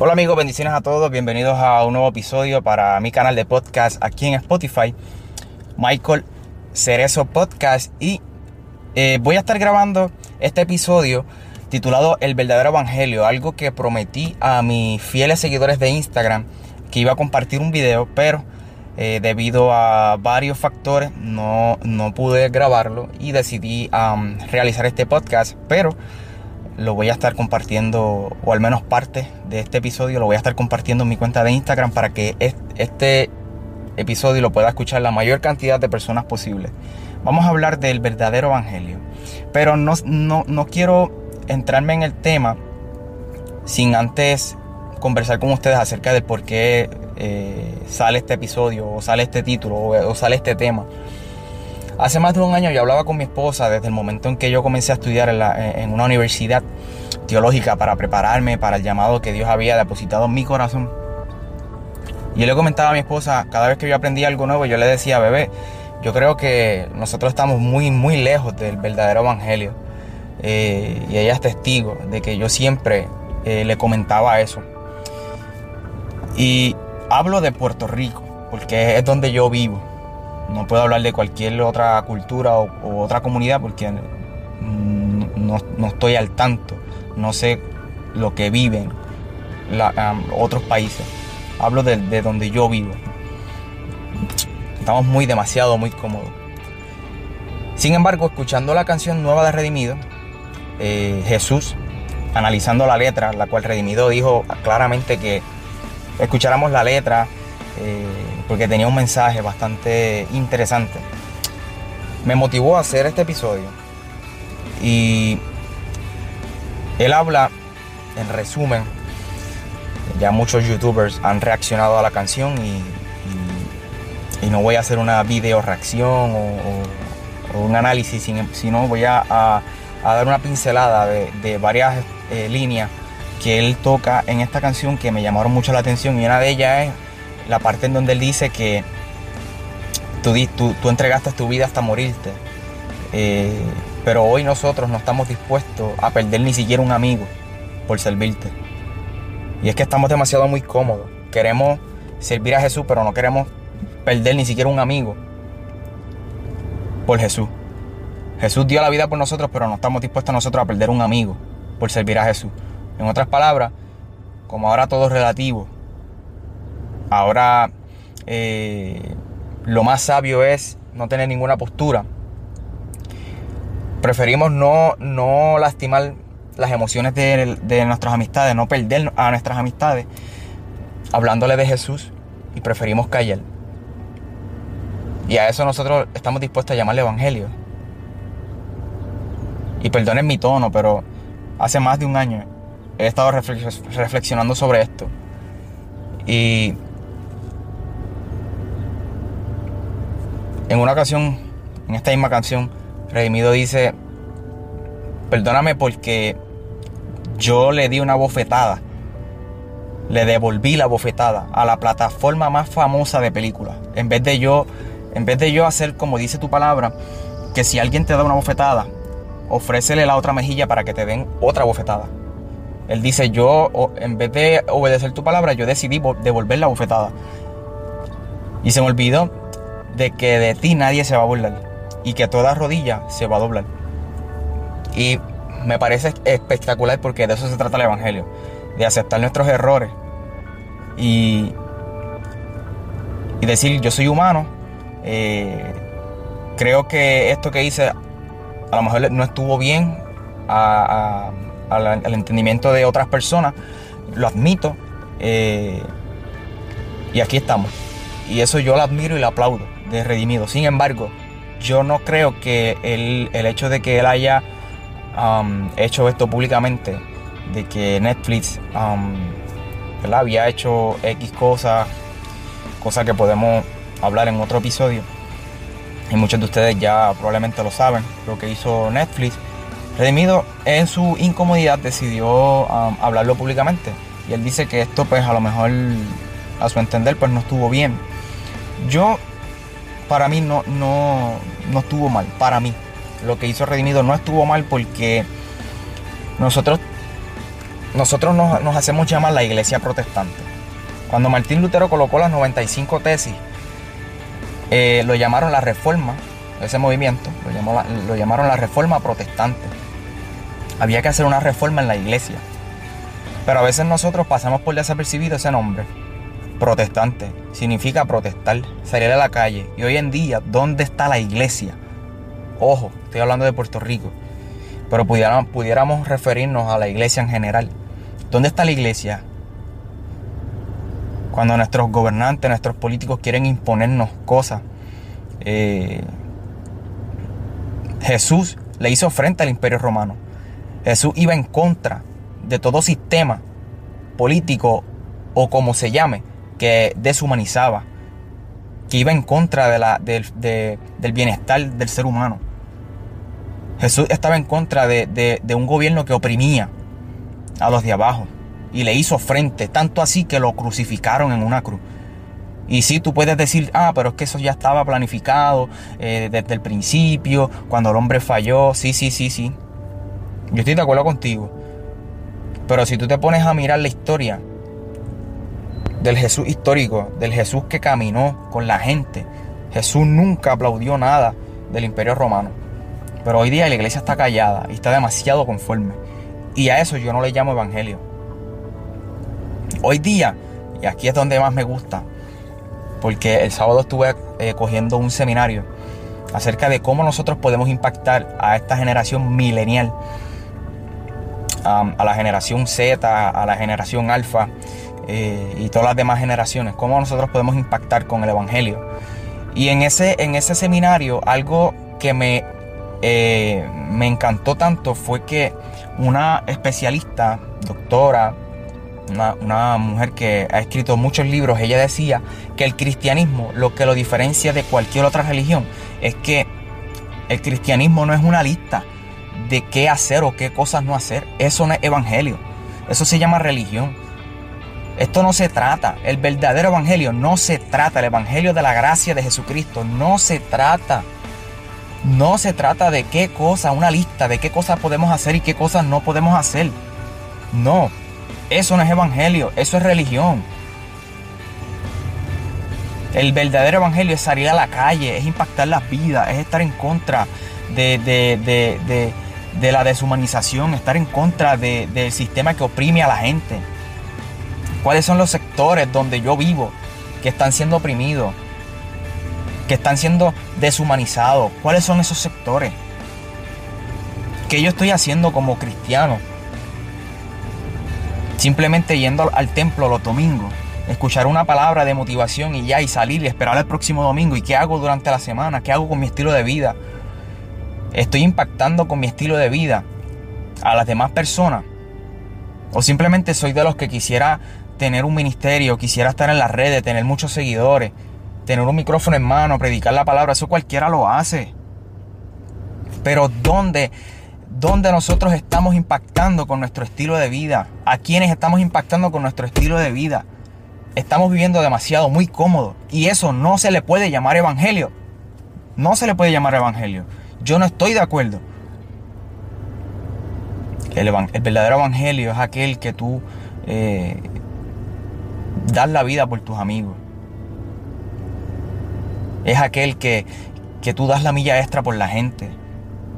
Hola amigos, bendiciones a todos, bienvenidos a un nuevo episodio para mi canal de podcast aquí en Spotify, Michael Cerezo Podcast. Y eh, voy a estar grabando este episodio titulado El verdadero evangelio, algo que prometí a mis fieles seguidores de Instagram que iba a compartir un video, pero eh, debido a varios factores no, no pude grabarlo y decidí realizar este podcast, pero lo voy a estar compartiendo, o al menos parte de este episodio lo voy a estar compartiendo en mi cuenta de Instagram para que este episodio lo pueda escuchar la mayor cantidad de personas posible. Vamos a hablar del verdadero evangelio, pero no, no, no quiero entrarme en el tema sin antes conversar con ustedes acerca de por qué eh, sale este episodio o sale este título o, sale este tema. Hace más de un año yo hablaba con mi esposa desde el momento en que yo comencé a estudiar en, una universidad teológica para prepararme para el llamado que Dios había depositado en mi corazón. Y yo le comentaba a mi esposa, cada vez que yo aprendía algo nuevo, yo le decía, bebé, yo creo que nosotros estamos muy, muy lejos del verdadero evangelio. Eh, y ella es testigo de que yo siempre eh, le comentaba eso. Y hablo de Puerto Rico, porque es donde yo vivo. No puedo hablar de cualquier otra cultura o, otra comunidad porque no, estoy al tanto. No sé lo que viven otros países. Hablo de, donde yo vivo. Estamos muy demasiado, muy cómodos. Sin embargo, escuchando la canción nueva de Redimido, eh, Jesús, analizando la letra, la cual Redimido dijo claramente que escucháramos la letra, eh, porque tenía un mensaje bastante interesante. Me motivó a hacer este episodio. Y él habla, en resumen, ya muchos youtubers han reaccionado a la canción y, no voy a hacer una video reacción o, un análisis, sino voy a, dar una pincelada de, varias eh, líneas que él toca en esta canción que me llamaron mucho la atención y una de ellas es la parte en donde él dice que tú, tú, entregaste tu vida hasta morirte, eh, pero hoy nosotros no estamos dispuestos a perder ni siquiera un amigo por servirte. Y es que estamos demasiado muy cómodos. Queremos servir a Jesús, pero no queremos perder ni siquiera un amigo por Jesús. Jesús dio la vida por nosotros, pero no estamos dispuestos nosotros a perder un amigo por servir a Jesús. En otras palabras, como ahora todo es relativo, ahora eh, lo más sabio es no tener ninguna postura. Preferimos no, no lastimar las emociones de, de nuestras amistades, no perder a nuestras amistades, hablándole de Jesús y preferimos callar. Y a eso nosotros estamos dispuestos a llamarle evangelio. Y perdonen mi tono, pero hace más de un año he estado reflexionando sobre esto. Y en una ocasión, en esta misma canción, Redimido dice, perdóname porque yo le di una bofetada, le devolví la bofetada a la plataforma más famosa de películas. En vez de yo, en vez de yo hacer como dice tu palabra, que si alguien te da una bofetada, ofrécele la otra mejilla para que te den otra bofetada. Él dice, yo en vez de obedecer tu palabra, yo decidí devolver la bofetada. Y se me olvidó de que de ti nadie se va a burlar y que toda rodilla se va a doblar. Y me parece espectacular porque de eso se trata el Evangelio, de aceptar nuestros errores y, y decir, yo soy humano, eh, creo que esto que hice a lo mejor no estuvo bien al, entendimiento de otras personas, lo admito, eh, y aquí estamos. Y eso yo lo admiro y lo aplaudo, de Redimido. Sin embargo, yo no creo que el, hecho de que él haya um, hecho esto públicamente de que Netflix um, había hecho X cosas, cosas que podemos hablar en otro episodio. Y muchos de ustedes ya probablemente lo saben, lo que hizo Netflix. Redimido en su incomodidad decidió um, hablarlo públicamente. Y él dice que esto pues a lo mejor a su entender pues no estuvo bien. Yo, para mí no, no, no estuvo mal, para mí. Lo que hizo Redimido no estuvo mal porque nosotros, nosotros nos, hacemos llamar la iglesia protestante. Cuando Martín Lutero colocó las 95 tesis, eh, lo llamaron la reforma, ese movimiento, lo, lo llamaron la reforma protestante. Había que hacer una reforma en la iglesia. Pero a veces nosotros pasamos por desapercibido ese nombre. Protestante significa protestar, salir a la calle. Y hoy en día, ¿dónde está la iglesia? Ojo, estoy hablando de Puerto Rico pero pudiéramos, referirnos a la iglesia en general. ¿Dónde está la iglesia? Cuando nuestros gobernantes, nuestros políticos quieren imponernos cosas. Eh, Jesús le hizo frente al imperio romano. Jesús iba en contra de todo sistema político o como se llame, que deshumanizaba, que iba en contra de la, del bienestar del ser humano. Jesús estaba en contra de, un gobierno que oprimía a los de abajo y le hizo frente, tanto así que lo crucificaron en una cruz. Y sí, tú puedes decir, ah, pero es que eso ya estaba planificado eh, desde el principio, cuando el hombre falló. Sí, sí, sí, sí. Yo estoy de acuerdo contigo. Pero si tú te pones a mirar la historia del Jesús histórico, del Jesús que caminó con la gente, Jesús nunca aplaudió nada del imperio romano. Pero hoy día la iglesia está callada y está demasiado conforme. Y a eso yo no le llamo evangelio. Hoy día, y aquí es donde más me gusta, porque el sábado estuve eh, cogiendo un seminario acerca de cómo nosotros podemos impactar a esta generación milenial, a la generación Z, a la generación alfa eh, y todas las demás generaciones, cómo nosotros podemos impactar con el Evangelio. Y en ese, en ese seminario algo que me eh, me encantó tanto fue que una especialista, doctora, una, mujer que ha escrito muchos libros, ella decía que el cristianismo, lo que lo diferencia de cualquier otra religión, es que el cristianismo no es una lista de qué hacer o qué cosas no hacer. Eso no es evangelio. Eso se llama religión. Esto no se trata, el verdadero evangelio no se trata, el evangelio de la gracia de Jesucristo no se trata no se trata de qué cosa, una lista de qué cosas podemos hacer y qué cosas no podemos hacer. No, eso no es evangelio, eso es religión. El verdadero evangelio es salir a la calle, es impactar las vidas, es estar en contra de, de, la deshumanización, estar en contra del sistema que oprime a la gente. ¿Cuáles son los sectores donde yo vivo que están siendo oprimidos? que están siendo deshumanizados. ¿Cuáles son esos sectores? ¿Qué yo estoy haciendo como cristiano? Simplemente yendo al templo los domingos, escuchar una palabra de motivación y ya, y salir y esperar el próximo domingo. ¿Y qué hago durante la semana? ¿Qué hago con mi estilo de vida? ¿Estoy impactando con mi estilo de vida a las demás personas? ¿O simplemente soy de los que quisiera tener un ministerio, quisiera estar en las redes, tener muchos seguidores, tener un micrófono en mano, predicar la palabra, eso cualquiera lo hace. Pero ¿dónde, dónde nosotros estamos impactando con nuestro estilo de vida? ¿A quiénes estamos impactando con nuestro estilo de vida? Estamos viviendo demasiado, muy cómodo. Y eso no se le puede llamar evangelio. No se le puede llamar evangelio. Yo no estoy de acuerdo. El, verdadero evangelio es aquel que tú eh, das la vida por tus amigos es aquel que, que tú das la milla extra por la gente.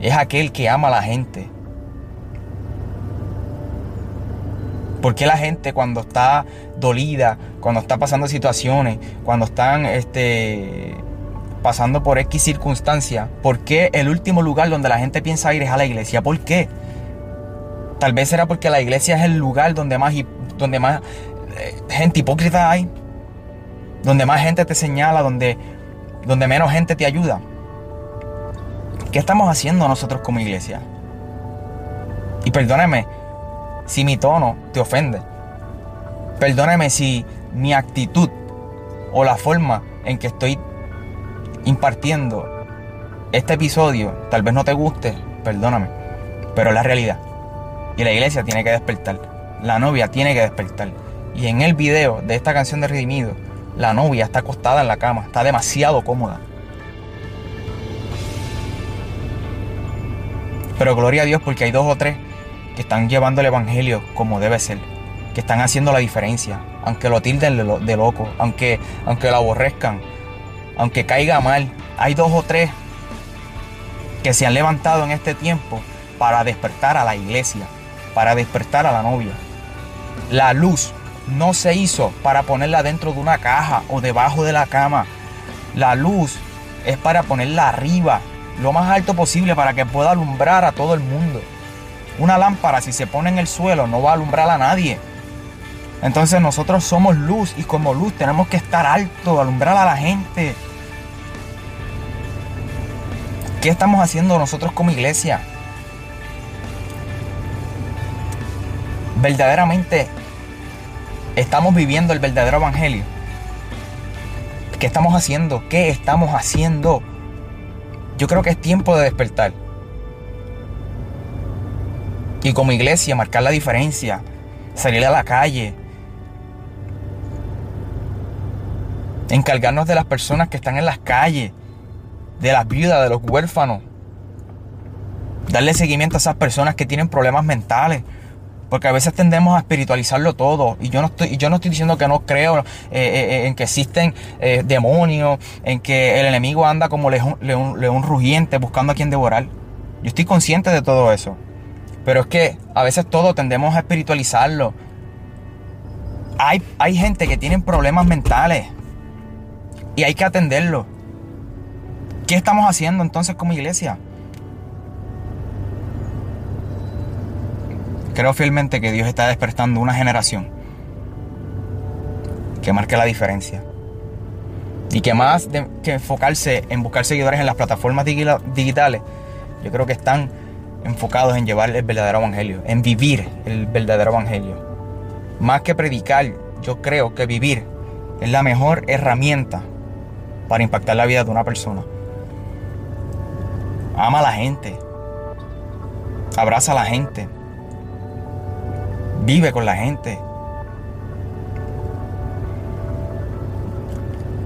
Es aquel que ama a la gente. Porque la gente cuando está dolida, cuando está pasando situaciones, cuando están este, pasando por X circunstancia, ¿por qué el último lugar donde la gente piensa ir es a la iglesia? ¿Por qué? Tal vez será porque la iglesia es el lugar donde más, donde más gente hipócrita hay, donde más gente te señala, donde donde menos gente te ayuda. ¿Qué estamos haciendo nosotros como iglesia? Y perdóname si mi tono te ofende. Perdóname si mi actitud o la forma en que estoy impartiendo este episodio tal vez no te guste, perdóname, pero es la realidad. Y la iglesia tiene que despertar, la novia tiene que despertar. Y en el video de esta canción de Redimido, la novia está acostada en la cama, está demasiado cómoda. Pero gloria a Dios porque hay dos o tres que están llevando el Evangelio como debe ser, que están haciendo la diferencia, aunque lo tilden de loco, aunque, aunque lo aborrezcan, aunque caiga mal. Hay dos o tres que se han levantado en este tiempo para despertar a la iglesia, para despertar a la novia. La luz no se hizo para ponerla dentro de una caja o debajo de la cama. La luz es para ponerla arriba, lo más alto posible para que pueda alumbrar a todo el mundo. Una lámpara si se pone en el suelo no va a alumbrar a nadie. Entonces nosotros somos luz y como luz tenemos que estar alto, alumbrar a la gente. ¿Qué estamos haciendo nosotros como iglesia? Verdaderamente estamos viviendo el verdadero evangelio. ¿Qué estamos haciendo? ¿Qué estamos haciendo? Yo creo que es tiempo de despertar. Y como iglesia, marcar la diferencia. Salir a la calle. Encargarnos de las personas que están en las calles. De las viudas, de los huérfanos. Darle seguimiento a esas personas que tienen problemas mentales. Porque a veces tendemos a espiritualizarlo todo. Y yo no estoy, yo no estoy diciendo que no creo eh, eh, en que existen eh, demonios, en que el enemigo anda como león, león, rugiente buscando a quien devorar. Yo estoy consciente de todo eso. Pero es que a veces todo tendemos a espiritualizarlo. Hay, hay gente que tiene problemas mentales. Y hay que atenderlo. ¿Qué estamos haciendo entonces como iglesia? Creo fielmente que Dios está despertando una generación que marque la diferencia. Y que más que enfocarse en buscar seguidores en las plataformas digitales, yo creo que están enfocados en llevar el verdadero evangelio, en vivir el verdadero evangelio. Más que predicar, yo creo que vivir es la mejor herramienta para impactar la vida de una persona. Ama a la gente. Abraza a la gente. Vive con la gente.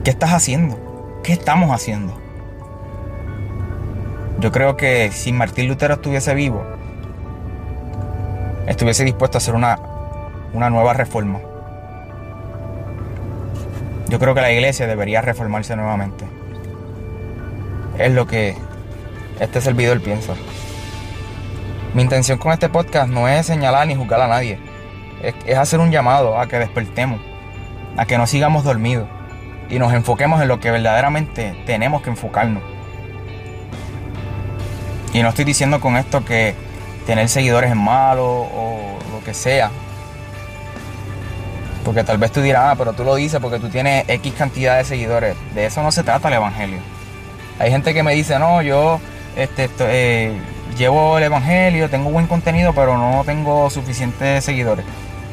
¿Qué estás haciendo? ¿Qué estamos haciendo? Yo creo que si Martín Lutero estuviese vivo, estuviese dispuesto a hacer una, una nueva reforma. Yo creo que la iglesia debería reformarse nuevamente. Es lo que este servidor piensa. Mi intención con este podcast no es señalar ni juzgar a nadie. Es, hacer un llamado a que despertemos, a que no sigamos dormidos y nos enfoquemos en lo que verdaderamente tenemos que enfocarnos. Y no estoy diciendo con esto que tener seguidores es malo o lo que sea. Porque tal vez tú dirás, ah, pero tú lo dices porque tú tienes X cantidad de seguidores. De eso no se trata el Evangelio. Hay gente que me dice, no, yo este, eh, llevo el evangelio, tengo buen contenido, pero no tengo suficientes seguidores.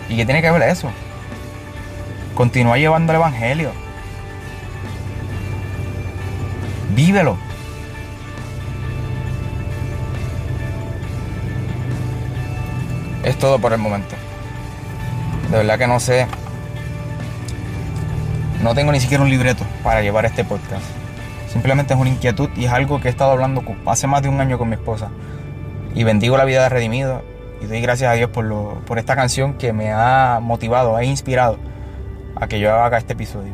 ¿Y qué tiene que ver eso? Continúa llevando el evangelio. Vívelo. Es todo por el momento. De verdad que no sé. No tengo ni siquiera un libreto para llevar este podcast. Simplemente es una inquietud y es algo que he estado hablando hace más de un año con mi esposa. Y bendigo la vida de Redimido y doy gracias a Dios por, lo, por esta canción que me ha motivado, ha inspirado a que yo haga este episodio.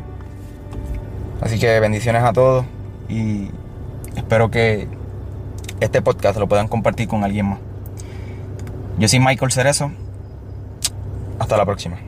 Así que bendiciones a todos y espero que este podcast lo puedan compartir con alguien más. Yo soy Michael Cerezo. Hasta la próxima.